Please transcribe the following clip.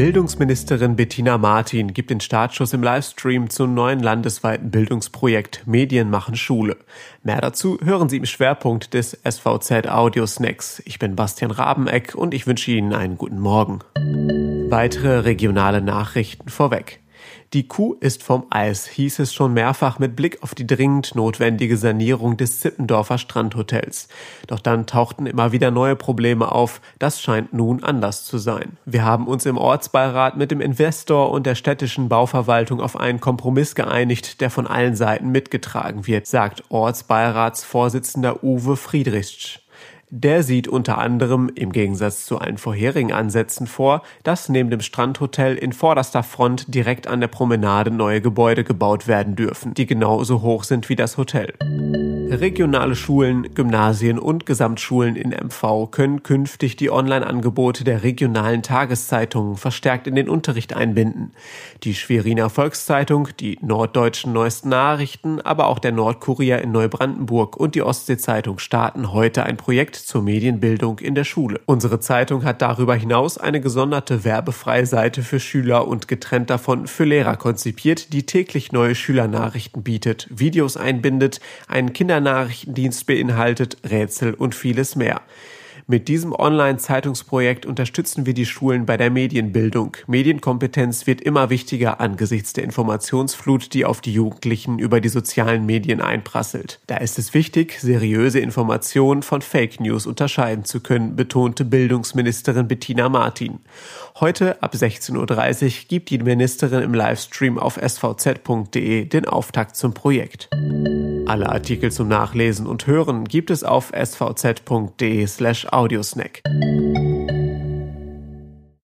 Bildungsministerin Bettina Martin gibt den Startschuss im Livestream zum neuen landesweiten Bildungsprojekt Medien machen Schule. Mehr dazu hören Sie im Schwerpunkt des SVZ Audio Snacks. Ich bin Bastian Rabeneck und ich wünsche Ihnen einen guten Morgen. Weitere regionale Nachrichten vorweg. Die Kuh ist vom Eis, hieß es schon mehrfach mit Blick auf die dringend notwendige Sanierung des Zippendorfer Strandhotels. Doch dann tauchten immer wieder neue Probleme auf. Das scheint nun anders zu sein. Wir haben uns im Ortsbeirat mit dem Investor und der städtischen Bauverwaltung auf einen Kompromiss geeinigt, der von allen Seiten mitgetragen wird, sagt Ortsbeiratsvorsitzender Uwe Friedrichsch. Der sieht unter anderem, im Gegensatz zu allen vorherigen Ansätzen vor, dass neben dem Strandhotel in vorderster Front direkt an der Promenade neue Gebäude gebaut werden dürfen, die genauso hoch sind wie das Hotel. Regionale Schulen, Gymnasien und Gesamtschulen in MV können künftig die Online-Angebote der regionalen Tageszeitungen verstärkt in den Unterricht einbinden. Die Schweriner Volkszeitung, die Norddeutschen Neuesten Nachrichten, aber auch der Nordkurier in Neubrandenburg und die Ostsee-Zeitung starten heute ein Projekt zur Medienbildung in der Schule. Unsere Zeitung hat darüber hinaus eine gesonderte werbefreie Seite für Schüler und getrennt davon für Lehrer konzipiert, die täglich neue Schülernachrichten bietet, Videos einbindet, einen Kinder Nachrichtendienst beinhaltet, Rätsel und vieles mehr. Mit diesem Online-Zeitungsprojekt unterstützen wir die Schulen bei der Medienbildung. Medienkompetenz wird immer wichtiger angesichts der Informationsflut, die auf die Jugendlichen über die sozialen Medien einprasselt. Da ist es wichtig, seriöse Informationen von Fake News unterscheiden zu können, betonte Bildungsministerin Bettina Martin. Heute ab 16.30 Uhr gibt die Ministerin im Livestream auf svz.de den Auftakt zum Projekt. Alle Artikel zum Nachlesen und Hören gibt es auf svz.de slash audiosnack.